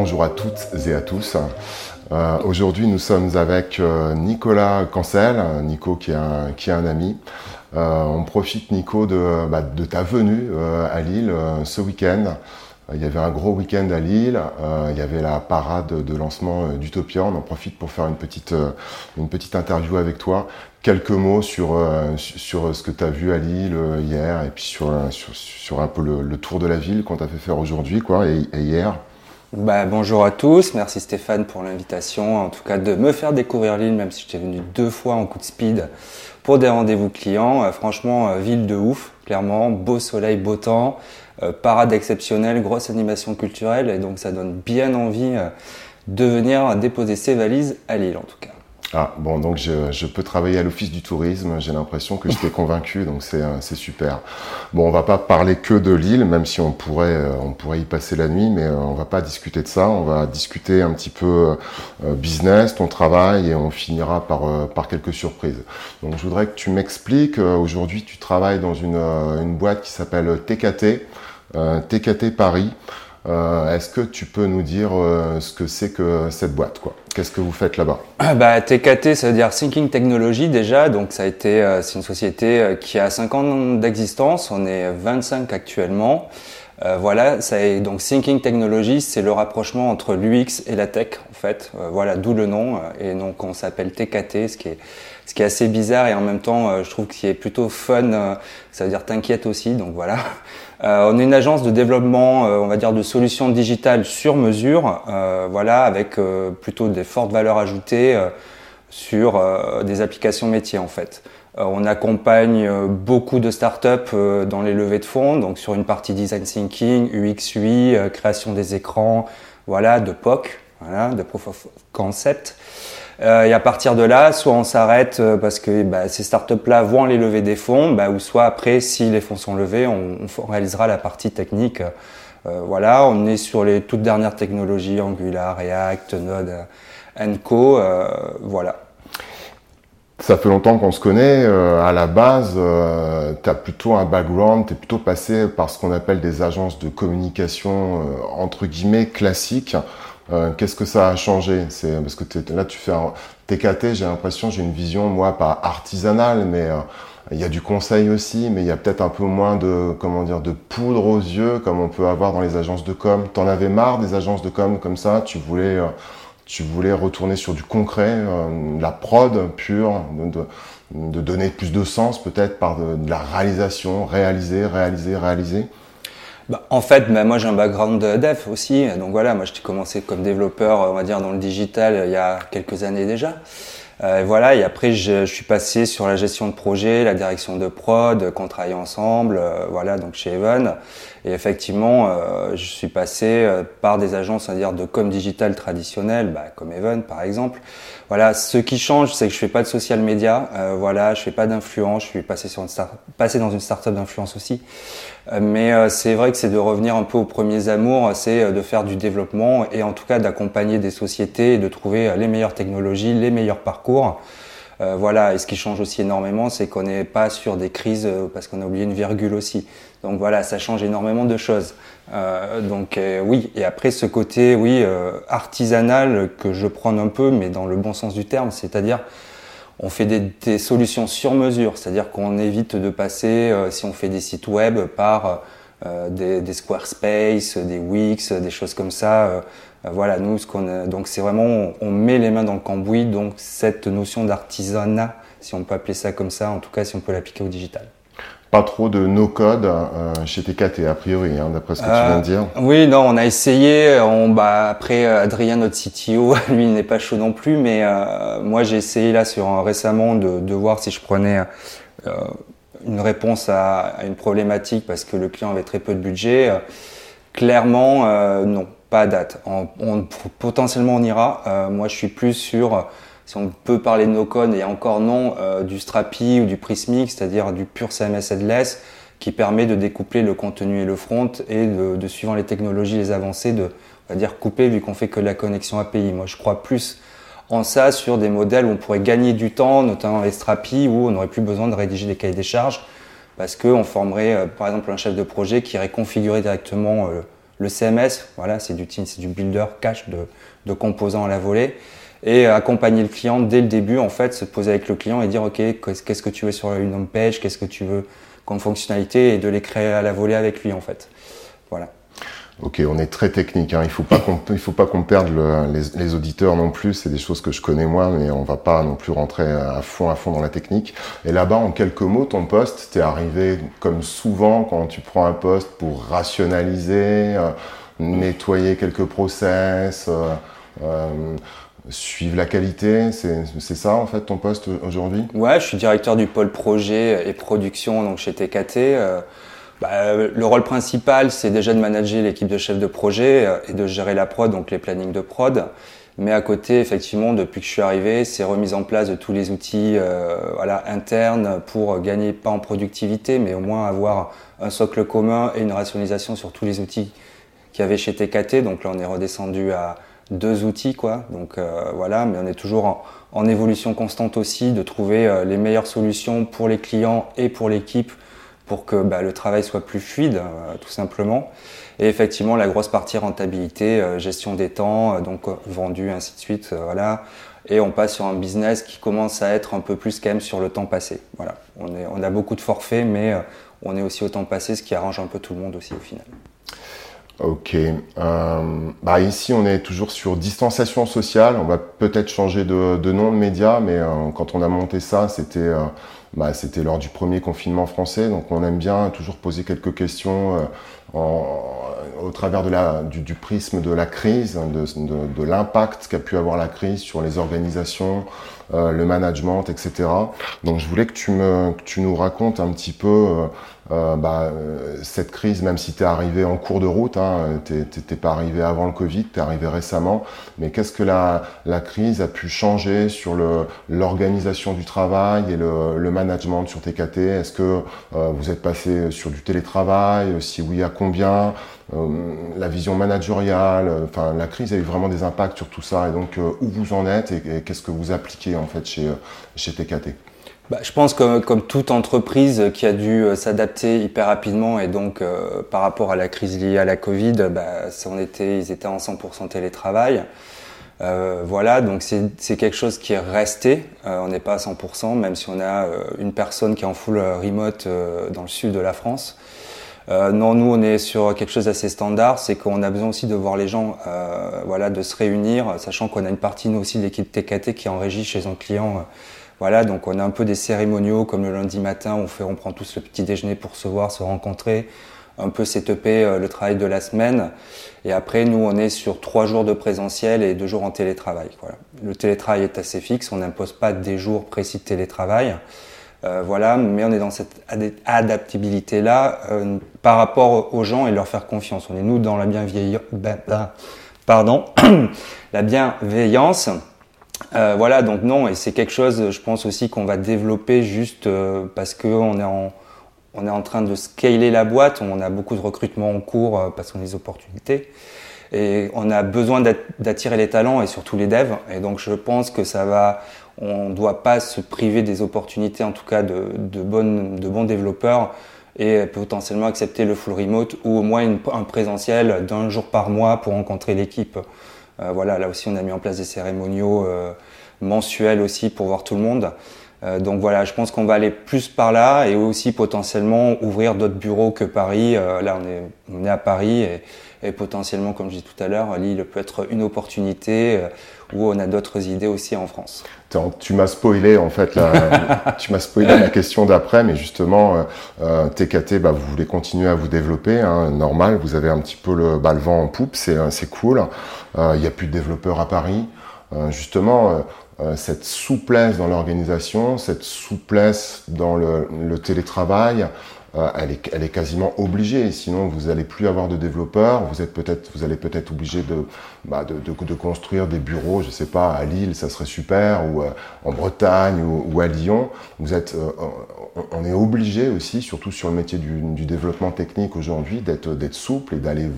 Bonjour à toutes et à tous. Euh, aujourd'hui, nous sommes avec euh, Nicolas Cancel, Nico qui est un, ami. Euh, on profite, Nico, de, bah, ta venue à Lille ce week-end. Il y avait un gros week-end à Lille, il y avait la parade de lancement d'Utopia. On en profite pour faire une petite, interview avec toi. Quelques mots sur, ce que tu as vu à Lille hier et puis sur, un peu le, tour de la ville qu'on t'a fait faire aujourd'hui et hier. Bah, bonjour à tous, merci Stéphane pour l'invitation, en tout cas de me faire découvrir l'île, même si j'étais venu deux fois en coup de speed pour des rendez-vous clients. Euh, franchement, euh, ville de ouf, clairement, beau soleil, beau temps, euh, parade exceptionnelle, grosse animation culturelle, et donc ça donne bien envie de venir déposer ses valises à Lille en tout cas. Ah, bon, donc je, je peux travailler à l'Office du tourisme, j'ai l'impression que je t'ai convaincu, donc euh, c'est super. Bon, on va pas parler que de l'île, même si on pourrait, euh, on pourrait y passer la nuit, mais euh, on va pas discuter de ça, on va discuter un petit peu business, ton travail, et on finira par, par quelques surprises. Donc je voudrais que tu m'expliques, aujourd'hui tu travailles dans une, une boîte qui s'appelle TKT, TKT Paris. Euh, est-ce que tu peux nous dire euh, ce que c'est que cette boîte quoi? Qu'est-ce que vous faites là-bas? Ah, bah, TKT, ça veut dire Thinking Technology déjà. Donc ça a été, euh, c'est une société qui a 5 ans d'existence. On est 25 actuellement. Voilà, ça est, donc Thinking Technology, c'est le rapprochement entre l'UX et la tech en fait. voilà, d'où le nom. et donc on s'appelle TKT, ce qui est ce qui est assez bizarre et en même temps, je trouve qu'il est plutôt fun. ça veut dire t'inquiète aussi. Donc voilà. Euh, on est une agence de développement, euh, on va dire, de solutions digitales sur mesure, euh, voilà, avec plutôt des fortes valeurs ajoutées sur des applications métiers en fait. On accompagne beaucoup de startups dans les levées de fonds, donc sur une partie design thinking, UX, UI, création des écrans, voilà, de POC, voilà, de proof of concept. Euh, et à partir de là, soit on s'arrête euh, parce que bah, ces startups-là vont aller lever des fonds, bah, ou soit après, si les fonds sont levés, on, réalisera la partie technique. Euh, voilà, on est sur les toutes dernières technologies, Angular, React, Node, Co. voilà. Ça fait longtemps qu'on se connaît. à la base, euh, tu as plutôt un background, tu es plutôt passé par ce qu'on appelle des agences de communication, entre guillemets, classiques. Euh, qu'est-ce que ça a changé? C'est parce que là tu fais un TKT, j'ai l'impression, j'ai une vision moi pas artisanale, mais euh, il y a du conseil aussi, mais il y a peut-être un peu moins de comment dire de poudre aux yeux comme on peut avoir dans les agences de com. T'en avais marre des agences de com comme ça? Tu voulais euh, tu voulais retourner sur du concret, la prod pure, de, de, donner plus de sens peut-être par de, de la réalisation, réaliser, réaliser, réaliser bah, en fait, bah, moi j'ai un background de dev aussi, donc voilà, moi j'ai commencé comme développeur, on va dire dans le digital il y a quelques années déjà. Euh, voilà, et après je, je, suis passé sur la gestion de projet, la direction de prod, qu'on travaille ensemble, euh, voilà, donc chez Even. Et effectivement, euh, je suis passé euh, par des agences, va dire, de com digital traditionnelles, bah, comme Even par exemple. Voilà, ce qui change, c'est que je fais pas de social media, euh, voilà, je fais pas d'influence, je suis passé sur une start passé dans une startup d'influence aussi. mais c'est vrai que c'est de revenir un peu aux premiers amours, c'est de faire du développement et en tout cas d'accompagner des sociétés et de trouver les meilleures technologies, les meilleurs parcours. Euh, voilà, et ce qui change aussi énormément, c'est qu'on n'est pas sur des crises euh, parce qu'on a oublié une virgule aussi. Donc voilà, ça change énormément de choses. Euh, donc oui, et après ce côté, oui, artisanal que je prends un peu, mais dans le bon sens du terme, c'est-à-dire on fait des, solutions sur mesure, c'est-à-dire qu'on évite de passer, si on fait des sites web, par des, des, Squarespace, des Wix, des choses comme ça. Euh, voilà, nous, ce qu'on donc c'est vraiment, on, met les mains dans le cambouis, donc cette notion d'artisanat, si on peut appeler ça comme ça, en tout cas si on peut l'appliquer au digital. Pas trop de no-code euh, chez TKT, a priori, hein, d'après ce que tu viens de dire. Euh, oui, non, on a essayé. On, bah, après, Adrien, notre CTO, lui, il n'est pas chaud non plus, mais moi, j'ai essayé là sur récemment de, de, voir si je prenais une réponse à, à, une problématique parce que le client avait très peu de budget. clairement, non pas date. Potentiellement on ira. Euh, moi je suis plus sur, si on peut parler de no-code et encore non, euh, du Strapi ou du Prismic, c'est-à-dire du pur CMS headless qui permet de découpler le contenu et le front et de, de suivant les technologies, les avancées, de on va dire couper vu qu'on fait que la connexion API. Moi je crois plus en ça sur des modèles où on pourrait gagner du temps, notamment les Strapi, où on n'aurait plus besoin de rédiger des cahiers des charges parce qu'on formerait euh, par exemple un chef de projet qui irait configurer directement le CMS, voilà, c'est du team, c'est du builder cache de, composants à la volée. Et accompagner le client dès le début, en fait, se poser avec le client et dire, OK, qu'est-ce que tu veux sur une home page, qu'est-ce que tu veux comme fonctionnalité et de les créer à la volée avec lui, en fait. Voilà. Ok, on est très technique. Hein. Il faut pas qu'on il faut pas qu'on perde le, les, les, auditeurs non plus. C'est des choses que je connais moi, mais on va pas non plus rentrer à fond à fond dans la technique. Et là-bas, en quelques mots, ton poste, t'es arrivé comme souvent quand tu prends un poste pour rationaliser, euh, nettoyer quelques process. Euh, euh, suivre la qualité, c'est ça en fait ton poste aujourd'hui? Ouais, je suis directeur du pôle projet et production donc chez TKT. Euh, bah, le rôle principal, c'est déjà de manager l'équipe de chefs de projet euh, et de gérer la prod, donc les plannings de prod. Mais à côté, effectivement, depuis que je suis arrivé, c'est remise en place de tous les outils euh, voilà, internes pour gagner pas en productivité, mais au moins avoir un socle commun et une rationalisation sur tous les outils qu'il y avait chez TKT. Donc là, on est redescendu à deux outils, quoi. Donc euh, voilà, mais on est toujours en, en, évolution constante aussi de trouver les meilleures solutions pour les clients et pour l'équipe pour que bah, le travail soit plus fluide, euh, tout simplement. Et effectivement, la grosse partie rentabilité, euh, gestion des temps, euh, donc vendu, ainsi de suite, voilà. Et on passe sur un business qui commence à être un peu plus quand même sur le temps passé. Voilà. On, a beaucoup de forfaits, mais on est aussi au temps passé, ce qui arrange un peu tout le monde aussi au final. Ok. Bah ici, on est toujours sur distanciation sociale. On va peut-être changer de, nom de média, mais quand on a monté ça, c'était bah, c'était lors du premier confinement français. Donc on aime bien toujours poser quelques questions euh, en, au travers de la, du, du, prisme de la crise, de, de, de l'impact qu'a pu avoir la crise sur les organisations, euh, le management, etc. Donc je voulais que tu, me, que tu nous racontes un petit peu euh, euh bah, cette crise, même si tu es arrivé en cours de route, hein, tu n'es pas arrivé avant le Covid, tu es arrivé récemment, mais qu'est-ce que la, la crise a pu changer sur l'organisation du travail et le, le management sur TKT Est-ce que euh, vous êtes passé sur du télétravail? Si oui, à combien? Euh, la vision managériale, euh, enfin la crise a eu vraiment des impacts sur tout ça. Et donc euh, où vous en êtes et, qu'est-ce que vous appliquez en fait chez, chez TKT bah, je pense que comme toute entreprise qui a dû s'adapter hyper rapidement et donc par rapport à la crise liée à la Covid, bah, on était, ils étaient en 100% télétravail. Euh, voilà, donc c'est quelque chose qui est resté. on n'est pas à 100%, même si on a une personne qui est en full remote dans le sud de la France. Euh, non, nous on est sur quelque chose d'assez standard, c'est qu'on a besoin aussi de voir les gens, euh, voilà, de se réunir, sachant qu'on a une partie nous aussi de l'équipe TKT qui est en régie chez un client. Voilà, donc on a un peu des cérémoniaux comme le lundi matin, on fait, on prend tous le petit déjeuner pour se voir, se rencontrer, un peu s'étoper euh, le travail de la semaine. Et après, nous, on est sur trois jours de présentiel et deux jours en télétravail. Voilà. Le télétravail est assez fixe, on n'impose pas des jours précis de télétravail. Euh, voilà, mais on est dans cette adaptabilité-là euh, par rapport aux gens et leur faire confiance. On est nous dans la bienveillance, ben, ben, pardon, la bienveillance. Euh, voilà, donc non, et c'est quelque chose, je pense aussi qu'on va développer juste euh, parce qu'on est en on est en train de scaler la boîte, on a beaucoup de recrutements en cours euh, parce qu'on a des opportunités. Et on a besoin d'attirer les talents et surtout les devs. Et donc je pense que ça va, on doit pas se priver des opportunités, en tout cas de, de, bonnes, de bons développeurs et potentiellement accepter le full remote ou au moins un présentiel d'un jour par mois pour rencontrer l'équipe. Euh, voilà, là aussi on a mis en place des cérémoniaux euh, mensuels aussi pour voir tout le monde. Euh, donc voilà, je pense qu'on va aller plus par là et aussi potentiellement ouvrir d'autres bureaux que Paris. Euh, là, on est, on est à Paris et, et, potentiellement, comme je dis tout à l'heure, Lille peut être une opportunité euh, où on a d'autres idées aussi en France. Tu m'as spoilé en fait, la, tu m'as spoilé la question d'après, mais justement, euh, TKT, bah, vous voulez continuer à vous développer, hein, normal. Vous avez un petit peu le, bah, le vent en poupe, c'est c'est cool. Il n'y a plus de développeurs à Paris. justement euh, cette souplesse dans l'organisation, cette souplesse dans le, télétravail, elle, est, elle, est, quasiment obligée. Sinon, vous n'allez plus avoir de développeurs. Vous êtes peut-être, vous allez peut-être obligé de, bah, de, de, de, construire des bureaux, je sais pas, à Lille, ça serait super, ou euh, en Bretagne ou, ou, à Lyon. Vous êtes, on est obligé aussi, surtout sur le métier du, du développement technique aujourd'hui, d'être, d'être souple et d'aller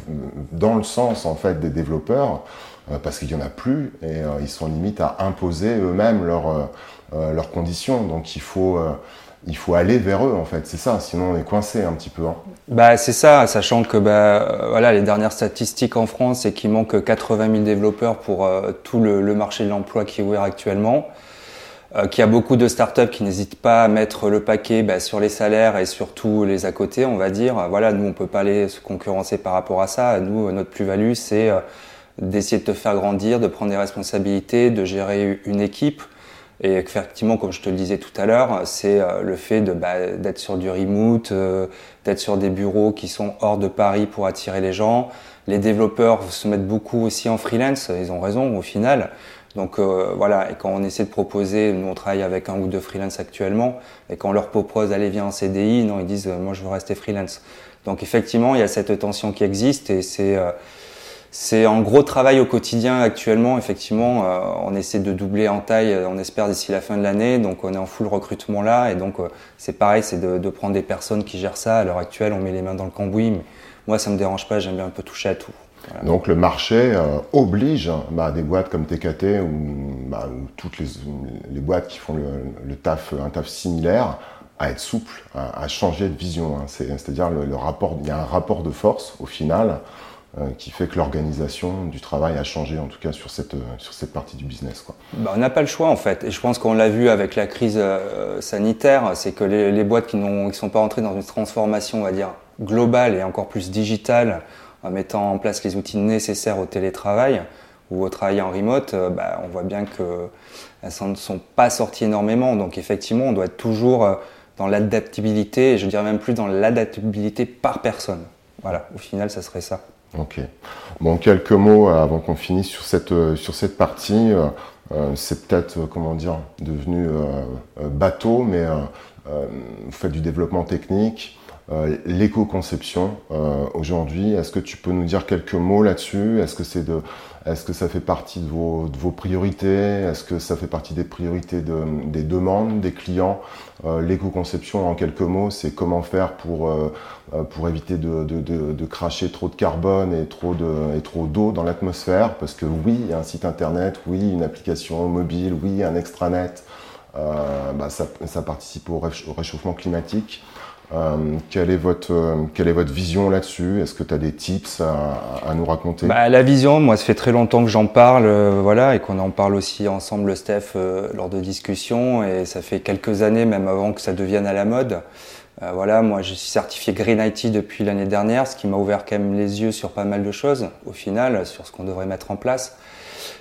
dans le sens en fait des développeurs. Euh, parce qu'il n'y en a plus et euh, ils sont limite à imposer eux-mêmes leurs, euh, leurs conditions. Donc il faut, il faut aller vers eux en fait, c'est ça, sinon on est coincé un petit peu. Hein. Bah c'est ça, sachant que bah, voilà, les dernières statistiques en France, c'est qu'il manque 80 000 développeurs pour euh, tout le, marché de l'emploi qui est ouvert actuellement, euh, qu'il y a beaucoup de startups qui n'hésitent pas à mettre le paquet bah, sur les salaires et surtout les à côté, on va dire. Voilà, nous on peut pas aller se concurrencer par rapport à ça. Nous, notre plus-value, c'est euh, d'essayer de te faire grandir, de prendre des responsabilités, de gérer une équipe. Et effectivement, comme je te le disais tout à l'heure, c'est euh, le fait de bah, d'être sur du remote, euh, d'être sur des bureaux qui sont hors de Paris pour attirer les gens. Les développeurs se mettent beaucoup aussi en freelance, ils ont raison au final. Donc euh, voilà, et quand on essaie de proposer, nous on travaille avec un ou deux freelance actuellement, et quand on leur propose allez viens en CDI, non ils disent moi je veux rester freelance. Donc effectivement il y a cette tension qui existe et c'est c'est un gros travail au quotidien actuellement. Effectivement, euh, on essaie de doubler en taille, on espère d'ici la fin de l'année. Donc on est en full recrutement là. Et donc euh, c'est pareil, c'est de, prendre des personnes qui gèrent ça. À l'heure actuelle, on met les mains dans le cambouis. Mais moi, ça me dérange pas, j'aime bien un peu toucher à tout. Donc le marché euh, oblige bah, des boîtes comme TKT ou, bah, ou toutes les, boîtes qui font le, le, taf, un taf similaire à être souple, à, à changer de vision. Hein. C'est-à-dire le, le rapport, il y a un rapport de force au final euh, qui fait que l'organisation du travail a changé, en tout cas sur cette, euh, partie du business. Bah, on n'a pas le choix en fait, et je pense qu'on l'a vu avec la crise euh, sanitaire, c'est que les, les, boîtes qui ne sont pas entrées dans une transformation, on va dire, globale et encore plus digitale, en mettant en place les outils nécessaires au télétravail ou au travail en remote, bah, on voit bien qu'elles ne sont pas sorties énormément. Donc effectivement, on doit être toujours dans l'adaptabilité, et je dirais même plus dans l'adaptabilité par personne. Voilà, au final, ça serait ça. Ok. Bon, quelques mots avant qu'on finisse sur cette, euh, sur cette partie. Euh, euh, c'est peut-être, comment dire, devenu bateau, mais vous faites du développement technique, l'éco-conception aujourd'hui. Est-ce que tu peux nous dire quelques mots là-dessus? Est-ce que c'est est-ce que ça fait partie de vos, priorités? Est-ce que ça fait partie des priorités de, des demandes des clients? Euh, L'éco-conception, en quelques mots, c'est comment faire pour, euh, euh, pour éviter de, de, cracher trop de carbone et trop de d'eau dans l'atmosphère? Parce que oui, il y a un site internet, oui, une application mobile, oui, un extranet. Bah, ça, ça, participe au réchauffement climatique. Euh, quelle, est votre, euh, quelle est votre vision là-dessus? Est-ce que tu as des tips à, à nous raconter? Bah, La vision, moi, ça fait très longtemps que j'en parle, euh, voilà, et qu'on en parle aussi ensemble, Steph, euh, lors de discussions, et ça fait quelques années, même avant que ça devienne à la mode. voilà, moi, je suis certifié Green IT depuis l'année dernière, ce qui m'a ouvert quand même les yeux sur pas mal de choses, au final, sur ce qu'on devrait mettre en place.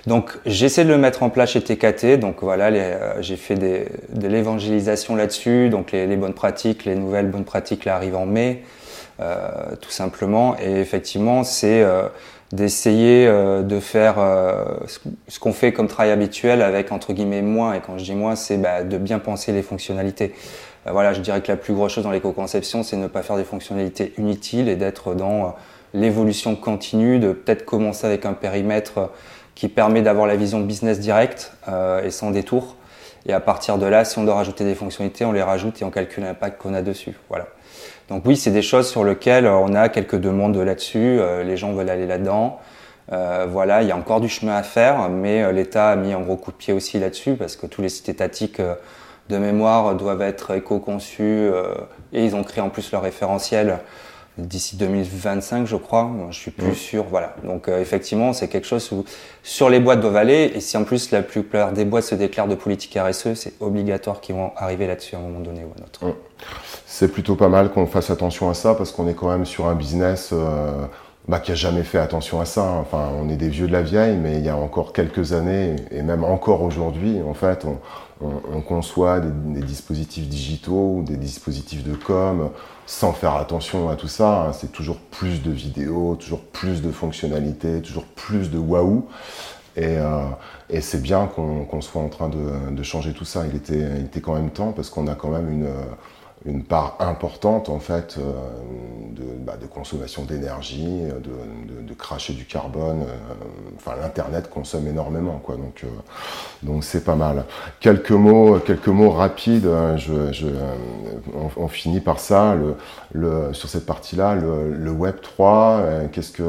Donc j'essaie de le mettre en place chez TKT. Donc voilà, euh, j'ai fait des, de l'évangélisation là-dessus. Donc les, les, bonnes pratiques, les nouvelles bonnes pratiques là arrivent en mai, euh, tout simplement. Et effectivement, c'est euh, d'essayer euh, de faire euh, ce qu'on fait comme travail habituel avec entre guillemets moins. Et quand je dis moins, c'est bah, de bien penser les fonctionnalités. voilà, je dirais que la plus grosse chose dans l'éco-conception, c'est ne pas faire des fonctionnalités inutiles et d'être dans l'évolution continue, de peut-être commencer avec un périmètre qui permet d'avoir la vision business direct euh, et sans détour. Et à partir de là, si on doit rajouter des fonctionnalités, on les rajoute et on calcule l'impact qu'on a dessus. Voilà. Donc oui, c'est des choses sur lesquelles on a quelques demandes là-dessus. Euh, les gens veulent aller là-dedans. Euh, voilà, il y a encore du chemin à faire, mais euh, l'État a mis un gros coup de pied aussi là-dessus parce que tous les sites étatiques euh, de mémoire doivent être éco-conçus et ils ont créé en plus leur référentiel d'ici 2025, je crois. Je suis plus sûr. Voilà. Donc euh, effectivement, c'est quelque chose où sur les boîtes doivent aller. Et si en plus la plupart des boîtes se déclarent de politique RSE, c'est obligatoire qu'ils vont arriver là-dessus à un moment donné ou à un autre. C'est plutôt pas mal qu'on fasse attention à ça parce qu'on est quand même sur un business. Euh, bah, qui a jamais fait attention à ça. Enfin, on est des vieux de la vieille, mais il y a encore quelques années, et même encore aujourd'hui, en fait, on, on, on conçoit des, dispositifs digitaux ou des dispositifs de com sans faire attention à tout ça. Hein. C'est toujours plus de vidéos, toujours plus de fonctionnalités, toujours plus de waouh. Et, euh, c'est bien qu'on soit en train de, de, changer tout ça. Il était, il était quand même temps parce qu'on a quand même une une part importante en fait euh, de, bah, de, consommation d'énergie, de, de, cracher du carbone. Euh, enfin, l'internet consomme énormément, quoi. Donc, euh, donc c'est pas mal. Quelques mots, quelques mots rapides. Je, je on, finit par ça. Le, le, sur cette partie-là, le, le, Web 3. qu'est-ce que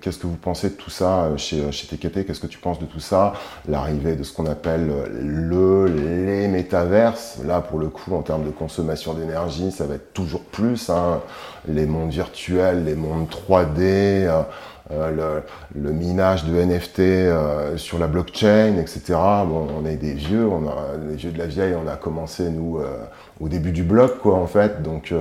qu'est-ce que vous pensez de tout ça chez chez TKT Qu'est-ce que tu penses de tout ça? L'arrivée de ce qu'on appelle le les métaverses. Là, pour le coup, en termes de consommation d'énergie ça va être toujours plus. Hein. Les mondes virtuels, les mondes 3D, euh, euh, le, minage de NFT euh, sur la blockchain, etc. Bon, on est des vieux, on a, les vieux de la vieille, on a commencé, nous, au début du bloc, quoi, en fait. Donc,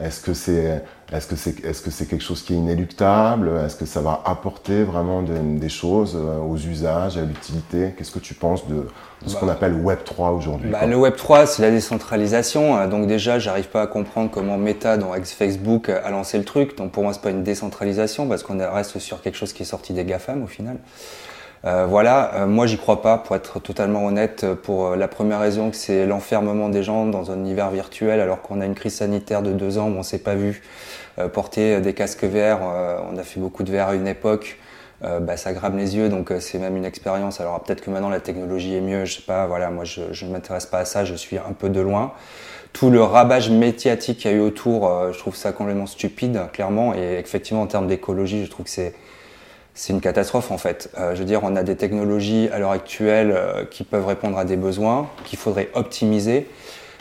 est-ce que c'est est-ce que c'est est -ce c'est quelque chose qui est inéluctable? Est-ce que ça va apporter vraiment des choses aux usages, à l'utilité? Qu'est-ce que tu penses de, ce qu'on bah. appelle Web 3 aujourd'hui bah, Le Web 3, c'est la décentralisation. Euh, donc déjà, j'arrive pas à comprendre comment Meta, dans Facebook, a lancé le truc. Donc pour moi, c'est pas une décentralisation parce qu'on reste sur quelque chose qui est sorti des GAFAM au final. Euh, voilà, euh, moi j'y crois pas, pour être totalement honnête, pour la première raison que c'est l'enfermement des gens dans un univers virtuel alors qu'on a une crise sanitaire de deux ans où on s'est pas vu porter des casques VR. on a fait beaucoup de VR à une époque. Euh, bah, ça grave les yeux, donc euh, c'est même une expérience. Alors peut-être que maintenant la technologie est mieux, je sais pas, voilà, moi je ne m'intéresse pas à ça, je suis un peu de loin. Tout le rabage médiatique qu'il y a eu autour, euh, je trouve ça complètement stupide, clairement, et effectivement en termes d'écologie, je trouve que c'est c'est une catastrophe en fait. je veux dire, on a des technologies à l'heure actuelle qui peuvent répondre à des besoins, qu'il faudrait optimiser.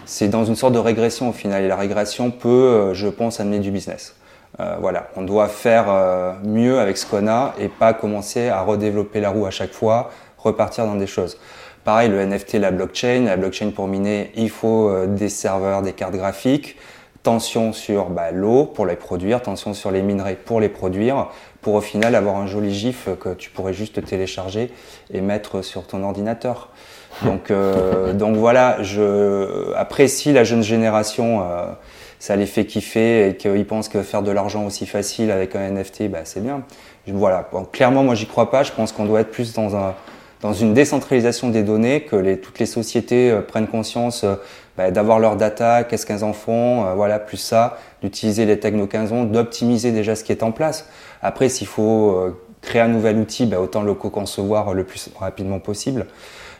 C'est dans une sorte de régression au final, et la régression peut, je pense, amener du business. Euh, voilà, on doit faire euh, mieux avec ce qu'on a et pas commencer à redévelopper la roue à chaque fois, repartir dans des choses. Pareil, le NFT, la blockchain, la blockchain pour miner, il faut euh, des serveurs, des cartes graphiques, tension sur bah, l'eau pour les produire, tension sur les minerais pour les produire, pour au final avoir un joli gif que tu pourrais juste télécharger et mettre sur ton ordinateur. Donc, donc voilà, je apprécie la jeune génération ça les fait kiffer et qu'ils pensent que faire de l'argent aussi facile avec un NFT, bah, c'est bien. Voilà. clairement, moi, j'y crois pas. Je pense qu'on doit être plus dans un, dans une décentralisation des données, que toutes les sociétés euh, prennent conscience euh, bah, d'avoir leur data, qu'est-ce qu'elles en font, euh, voilà, plus ça, d'utiliser les techno 15 ans, d'optimiser déjà ce qui est en place. Après, s'il faut créer un nouvel outil, bah, autant le co-concevoir le plus rapidement possible.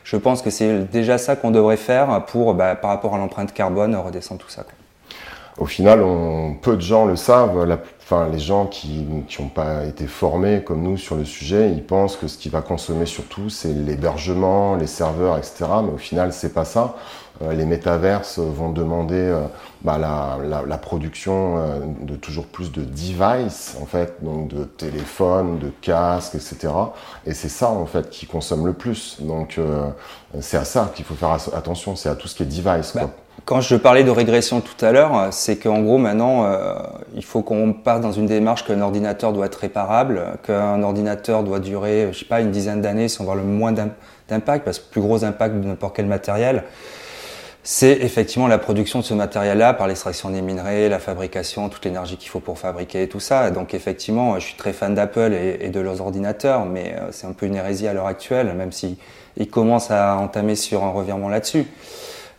Je pense que c'est déjà ça qu'on devrait faire pour, bah, par rapport à l'empreinte carbone, redescendre tout ça. Au final, on, peu de gens le savent. Enfin, les gens qui n'ont pas été formés comme nous sur le sujet, ils pensent que ce qui va consommer surtout, c'est l'hébergement, les serveurs, etc. Mais au final, c'est pas ça. Euh, les métaverses vont demander euh, bah, la, la, la, production euh, de toujours plus de devices, en fait, donc de téléphones, de casques, etc. Et c'est ça, en fait, qui consomme le plus. Donc, c'est à ça qu'il faut faire attention. C'est à tout ce qui est device. Bah, quand je parlais de régression tout à l'heure, c'est qu'en gros maintenant, euh, il faut qu'on parte dans une démarche qu'un ordinateur doit être réparable, qu'un ordinateur doit durer, je sais pas, une dizaine d'années sans avoir le moins d'impact, parce que plus gros impact de n'importe quel matériel, c'est effectivement la production de ce matériel-là par l'extraction des minerais, la fabrication, toute l'énergie qu'il faut pour fabriquer tout ça. Donc effectivement, je suis très fan d'Apple et, et, de leurs ordinateurs, mais euh, c'est un peu une hérésie à l'heure actuelle, même s'ils si commencent à entamer sur un revirement là-dessus.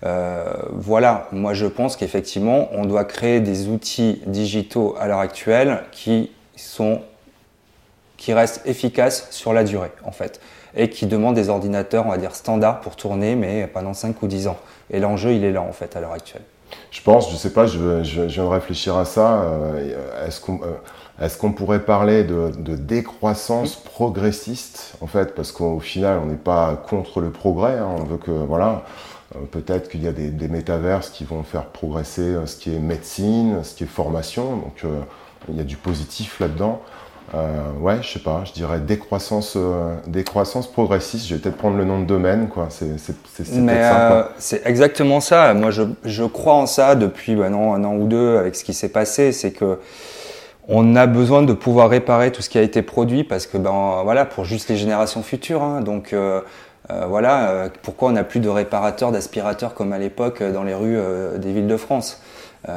Euh, voilà, moi je pense qu'effectivement, on doit créer des outils digitaux à l'heure actuelle qui sont qui restent efficaces sur la durée en fait et qui demandent des ordinateurs, on va dire standards pour tourner mais pendant 5 ou 10 ans. Et l'enjeu, il est là en fait à l'heure actuelle. Je pense, je sais pas, je, je, réfléchir à ça. Euh, est-ce qu'on euh, est qu'on pourrait parler de, décroissance progressiste en fait, parce qu'au final, on n'est pas contre le progrès. Hein, on veut que voilà, euh, peut-être qu'il y a des, des, métaverses qui vont faire progresser euh, ce qui est médecine, ce qui est formation. Donc euh, il y a du positif là-dedans. Euh, ouais, je sais pas, je dirais décroissance, décroissance progressiste. Je vais peut-être prendre le nom de domaine, quoi. C'est euh, exactement ça. Moi, je, je, crois en ça depuis bah non, un an ou deux avec ce qui s'est passé. C'est que on a besoin de pouvoir réparer tout ce qui a été produit parce que ben voilà pour juste les générations futures. Hein. Donc euh, voilà, euh, pourquoi on n'a plus de réparateurs, d'aspirateurs comme à l'époque euh, dans les rues des villes de France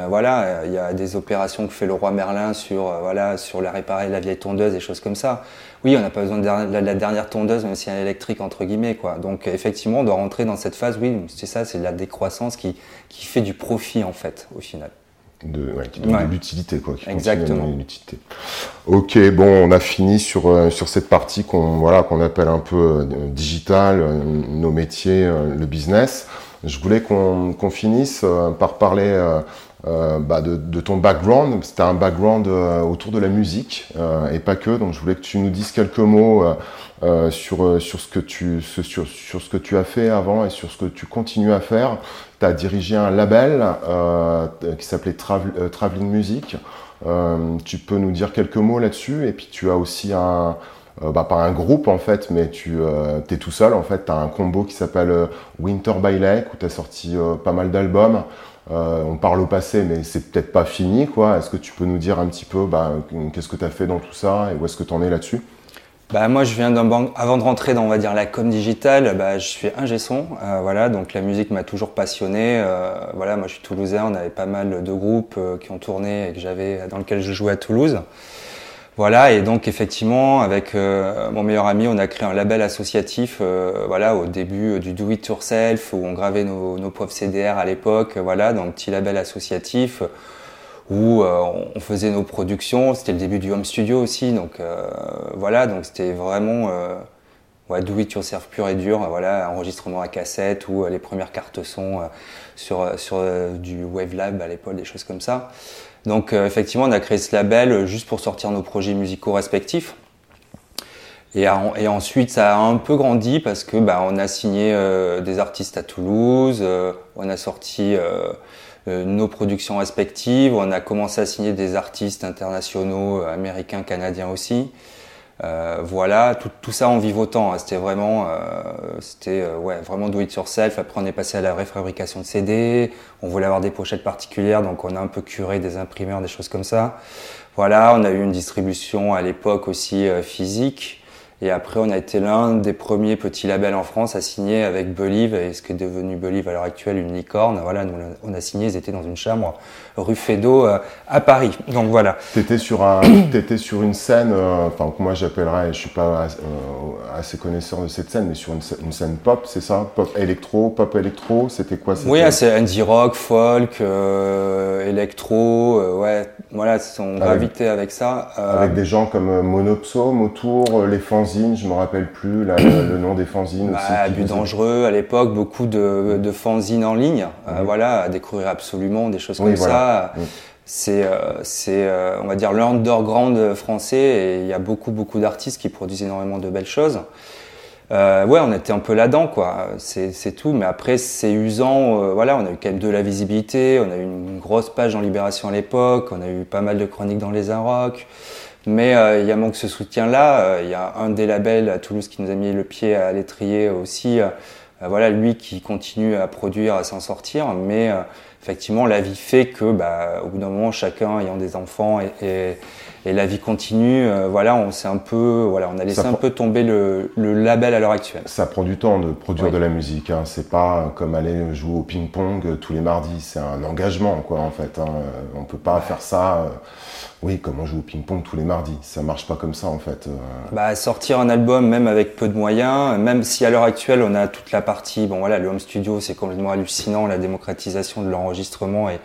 voilà, il y a des opérations que fait le roi Merlin sur, voilà, sur la réparer la vieille tondeuse, des choses comme ça. Oui, on n'a pas besoin de la, dernière tondeuse, même si elle est électrique, entre guillemets. Quoi. Donc effectivement, on doit rentrer dans cette phase, oui, c'est ça, c'est la décroissance qui, qui fait du profit, en fait, au final de, qui donne de l'utilité, quoi. Qui Exactement. L'utilité. Ok, bon, on a fini sur euh, sur cette partie qu'on voilà qu'on appelle un peu euh, digital, euh, nos métiers, le business. Je voulais qu'on qu'on finisse par parler bah, de, ton background. C'était un background autour de la musique et pas que. Donc, je voulais que tu nous dises quelques mots sur sur ce que tu sur sur ce que tu as fait avant et sur ce que tu continues à faire tu as dirigé un label euh, qui s'appelait euh, Traveling Music. Euh, tu peux nous dire quelques mots là-dessus Et puis tu as aussi un, bah, pas un groupe en fait, mais tu es tout seul en fait. Tu as un combo qui s'appelle Winter by Lake où tu as sorti pas mal d'albums. On parle au passé, mais c'est peut-être pas fini quoi. Est-ce que tu peux nous dire un petit peu bah, qu'est-ce que tu as fait dans tout ça et où est-ce que tu en es là-dessus? Bah, moi, je viens d'un banque. Avant de rentrer dans, on dire, la com digitale, bah, je suis ingé son. Euh, voilà, donc la musique m'a toujours passionné. Euh, voilà, moi, je suis toulousain. On avait pas mal de groupes euh, qui ont tourné et que j'avais, dans lequel je jouais à Toulouse. Voilà, et donc effectivement, avec mon meilleur ami, on a créé un label associatif. voilà, au début du Do It Yourself, où on gravait nos, nos CDR à l'époque. Voilà, donc petit label associatif où euh, on faisait nos productions. C'était le début du home studio aussi, donc euh, voilà, donc c'était vraiment euh, ouais, do it yourself pur et dur, voilà, enregistrement à cassette ou les premières cartes son sur, sur du Wavelab à l'époque, des choses comme ça. Donc effectivement, on a créé ce label juste pour sortir nos projets musicaux respectifs. Et, ensuite, ça a un peu grandi parce que bah, on a signé des artistes à Toulouse, on a sorti euh, nos productions respectives. On a commencé à signer des artistes internationaux, euh, américains, canadiens aussi. Euh, voilà, tout, tout, ça en vivotant. Hein. C'était vraiment, euh, c'était ouais, vraiment do it yourself. Après, on est passé à la réfabrication de CD. On voulait avoir des pochettes particulières, donc on a un peu curé des imprimeurs, des choses comme ça. Voilà, on a eu une distribution à l'époque aussi physique. Et après, on a été l'un des premiers petits labels en France à signer avec Believe, et ce qui est devenu Believe à l'heure actuelle, une licorne. Voilà, on a signé, ils étaient dans une chambre rue Fédot euh, à Paris. Donc voilà. T'étais sur un, étais sur une scène, euh, enfin que moi j'appellerais, je suis pas euh, assez connaisseur de cette scène, mais sur une, scène pop, c'est ça, pop électro, pop électro, c'était quoi Oui, c'est indie rock, folk, électro, ouais, voilà, on gravité avec ça. avec des gens comme Monopsome autour, les fanzines, je me rappelle plus le nom des fanzines bah, aussi. But dangereux à l'époque, beaucoup de, de fanzines en ligne, voilà, à découvrir absolument des choses comme ça. Mm. c'est, euh, c'est euh, on va dire, l'underground français et il y a beaucoup, beaucoup d'artistes qui produisent énormément de belles choses. Euh, ouais, on était un peu là-dedans, quoi. C'est, tout. Mais après, c'est usant. voilà, on a eu quand même de la visibilité. On a eu une grosse page en Libération à l'époque. On a eu pas mal de chroniques dans les Inrocks. Mais il y a manque ce soutien-là. Il y a un des labels à Toulouse qui nous a mis le pied à l'étrier aussi. Voilà, lui qui continue à produire, à s'en sortir. Mais effectivement, la vie fait que, bah, au bout d'un moment, chacun ayant des enfants et, la vie continue, euh, voilà, on s'est un peu, voilà, on a laissé un peu tomber le, label à l'heure actuelle. Ça prend du temps de produire de la musique. Hein. C'est pas comme aller jouer au ping-pong tous les mardis. C'est un engagement, quoi, en fait. Hein. On peut pas faire ça. Euh, oui, comme on joue au ping-pong tous les mardis. Ça marche pas comme ça en fait. Euh. Bah, sortir un album, même avec peu de moyens, même si à l'heure actuelle on a toute la partie, bon voilà, le home studio c'est complètement hallucinant, la démocratisation de l'enregistrement et,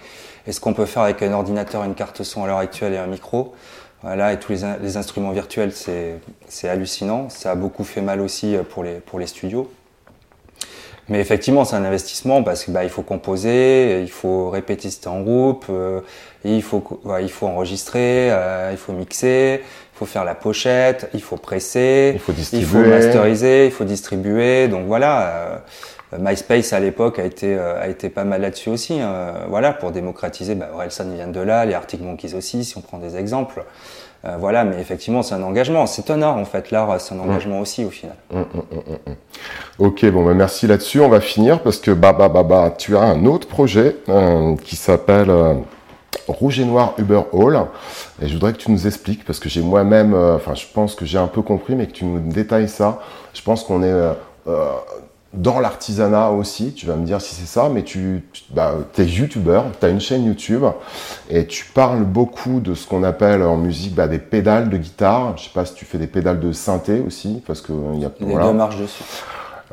ce qu'on peut faire avec un ordinateur, une carte son à l'heure actuelle et un micro. Voilà, et tous les, instruments virtuels, c'est hallucinant. Ça a beaucoup fait mal aussi pour les, pour les studios. Mais effectivement, c'est un investissement parce qu'il bah, faut composer, il faut répéter si en groupe, euh, il, faut, il faut enregistrer, euh, il faut mixer, il faut faire la pochette, il faut presser, il faut, distribuer. il faut masteriser, il faut distribuer. Donc voilà, euh, MySpace à l'époque a été a été pas mal là-dessus aussi. Hein. voilà, pour démocratiser, bah, Orelsan vient de là, les Arctic Monkeys aussi, si on prend des exemples. Euh, voilà, mais effectivement, c'est un engagement. C'est un art, en fait. L'art, c'est un engagement aussi, au final. Hum, hum, ok, bon, bah, merci là-dessus. On va finir parce que, bah, bah, bah, bah tu as un autre projet euh, qui s'appelle euh, Rouge et Noir Uber Hall. Et je voudrais que tu nous expliques parce que j'ai moi-même, enfin, je pense que j'ai un peu compris, mais que tu nous détailles ça. Je pense qu'on est dans l'artisanat aussi, tu vas me dire si c'est ça, mais tu, bah, es youtubeur, tu as une chaîne YouTube et tu parles beaucoup de ce qu'on appelle en musique bah, des pédales de guitare. Je sais pas si tu fais des pédales de synthé aussi, parce que il y a Les deux marches dessus.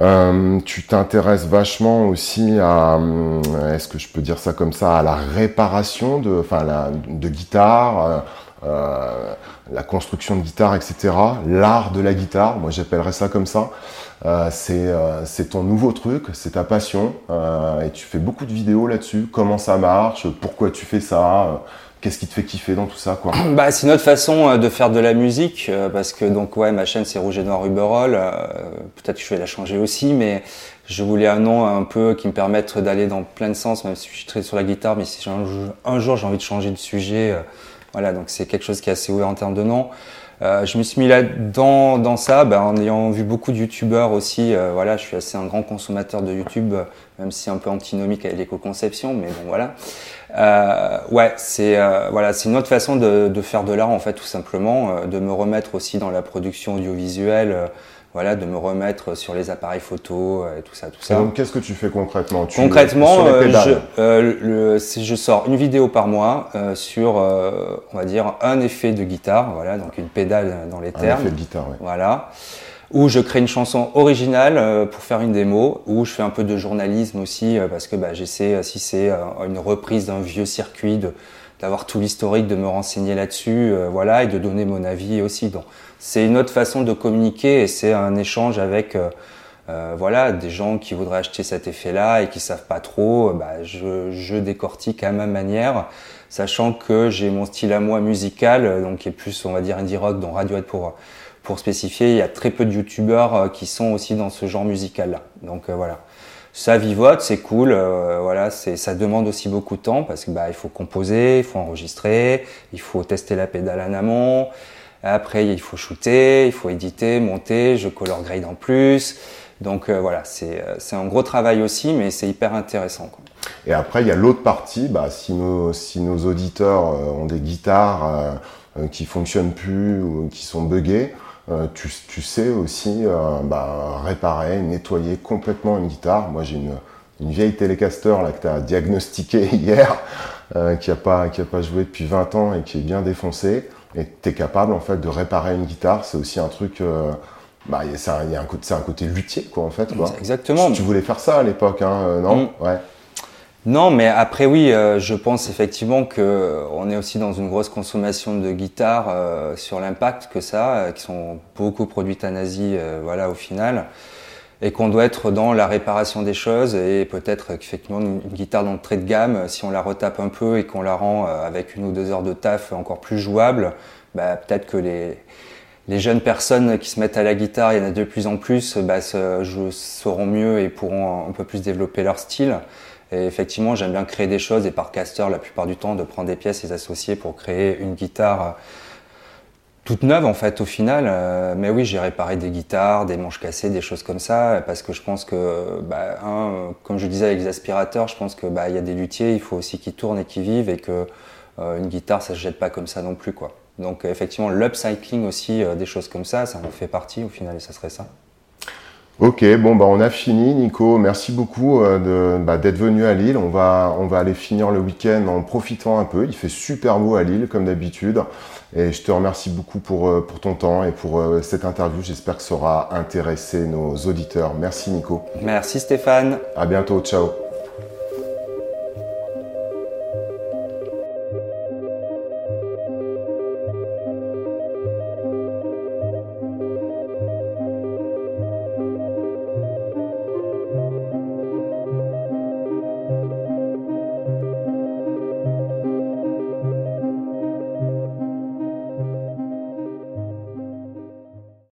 Euh, tu t'intéresses vachement aussi à, euh, est-ce que je peux dire ça comme ça, à la réparation de, enfin, la, de guitare, euh, euh, la construction de guitare, etc. L'art de la guitare, moi j'appellerais ça comme ça. Euh, c'est ton nouveau truc, c'est ta passion, et tu fais beaucoup de vidéos là-dessus. Comment ça marche, pourquoi tu fais ça? Qu'est-ce qui te fait kiffer dans tout ça quoi? Bah, C'est notre façon euh, de faire de la musique, euh, parce que donc ouais, ma chaîne c'est Rouge et Noir Uberol, euh, peut-être que je vais la changer aussi, mais je voulais un nom un peu qui me permette d'aller dans plein de sens, même si je suis très sur la guitare, mais si un, jour j'ai envie de changer de sujet, voilà, donc c'est quelque chose qui est assez ouvert en termes de nom. Je me suis mis là dans, dans ça, bah, en ayant vu beaucoup de youtubeurs aussi. voilà, je suis assez un grand consommateur de YouTube, même si un peu antinomique avec l'éco-conception, mais bon voilà. Euh, ouais, c'est euh, voilà, c'est une autre façon de, de, faire de l'art en fait, tout simplement, euh, de me remettre aussi dans la production audiovisuelle. Euh, voilà, de me remettre sur les appareils photo et tout ça, tout ça. donc, qu'est-ce que tu fais concrètement? Tu, Concrètement, je, le, je sors une vidéo par mois sur, on va dire, un effet de guitare, voilà, donc une pédale dans les termes. Un effet de guitare, oui. Voilà où je crée une chanson originale euh, pour faire une démo, où je fais un peu de journalisme aussi, euh, parce que bah, j'essaie, euh, si c'est une reprise d'un vieux circuit, d'avoir tout l'historique, de me renseigner là-dessus, voilà, et de donner mon avis aussi. Donc, c'est une autre façon de communiquer et c'est un échange avec, voilà, des gens qui voudraient acheter cet effet-là et qui savent pas trop. Bah, je, je décortique à ma manière, sachant que j'ai mon style à moi musical, donc qui est plus, on va dire, indie rock, dont Radiohead pour pour spécifier, il y a très peu de youtubeurs euh, qui sont aussi dans ce genre musical-là. Donc euh, voilà. Ça vivote, c'est cool. Euh, voilà, c'est, ça demande aussi beaucoup de temps parce que bah, il faut composer, il faut enregistrer, il faut tester la pédale en amont. Après, il faut shooter, il faut éditer, monter, je color grade en plus. Donc voilà, c'est, c'est un gros travail aussi, mais c'est hyper intéressant. Et après, il y a l'autre partie. Bah, si, nos, auditeurs ont des guitares qui fonctionnent plus ou qui sont buggées, euh, tu, sais aussi euh, bah, réparer, nettoyer complètement une guitare. Moi, j'ai une, vieille Telecaster là, que tu as diagnostiquée hier, euh, qui n'a pas, pas joué depuis 20 ans et qui est bien défoncée. Et tu es capable en fait de réparer une guitare. C'est aussi un truc. bah, c'est un, un, un, côté luthier, quoi, en fait. Quoi. Exactement. Tu, voulais faire ça à l'époque, hein, non? Mm. Ouais. Non, mais après oui, euh, je pense effectivement que euh, on est aussi dans une grosse consommation de guitares euh, sur l'impact que ça, qui sont beaucoup produites en Asie, voilà au final, et qu'on doit être dans la réparation des choses et peut-être qu'effectivement une, guitare d'entrée de gamme, si on la retape un peu et qu'on la rend avec une ou deux heures de taf encore plus jouable, bah, peut-être que les les jeunes personnes qui se mettent à la guitare, il y en a de plus en plus, bah, sauront mieux et pourront un peu plus développer leur style. Et effectivement, j'aime bien créer des choses et par caster, la plupart du temps, de prendre des pièces et associer pour créer une guitare euh, toute neuve en fait au final. Euh, mais oui, j'ai réparé des guitares, des manches cassées, des choses comme ça, parce que je pense que, bah, comme je disais avec les aspirateurs, je pense que bah, y a des luthiers, il faut aussi qu'ils tournent et qu'ils vivent et que euh, une guitare, ça se jette pas comme ça non plus quoi. Donc effectivement, l'upcycling aussi, des choses comme ça, ça en fait partie au final et ça serait ça. Ok, bon bah on a fini, Nico. Merci beaucoup euh, bah, d'être venu à Lille. On va on va aller finir le week-end en profitant un peu. Il fait super beau à Lille comme d'habitude. Et je te remercie beaucoup pour euh, pour ton temps et pour euh, cette interview. J'espère que ça aura intéressé nos auditeurs. Merci, Nico. Merci, Stéphane. À bientôt. Ciao.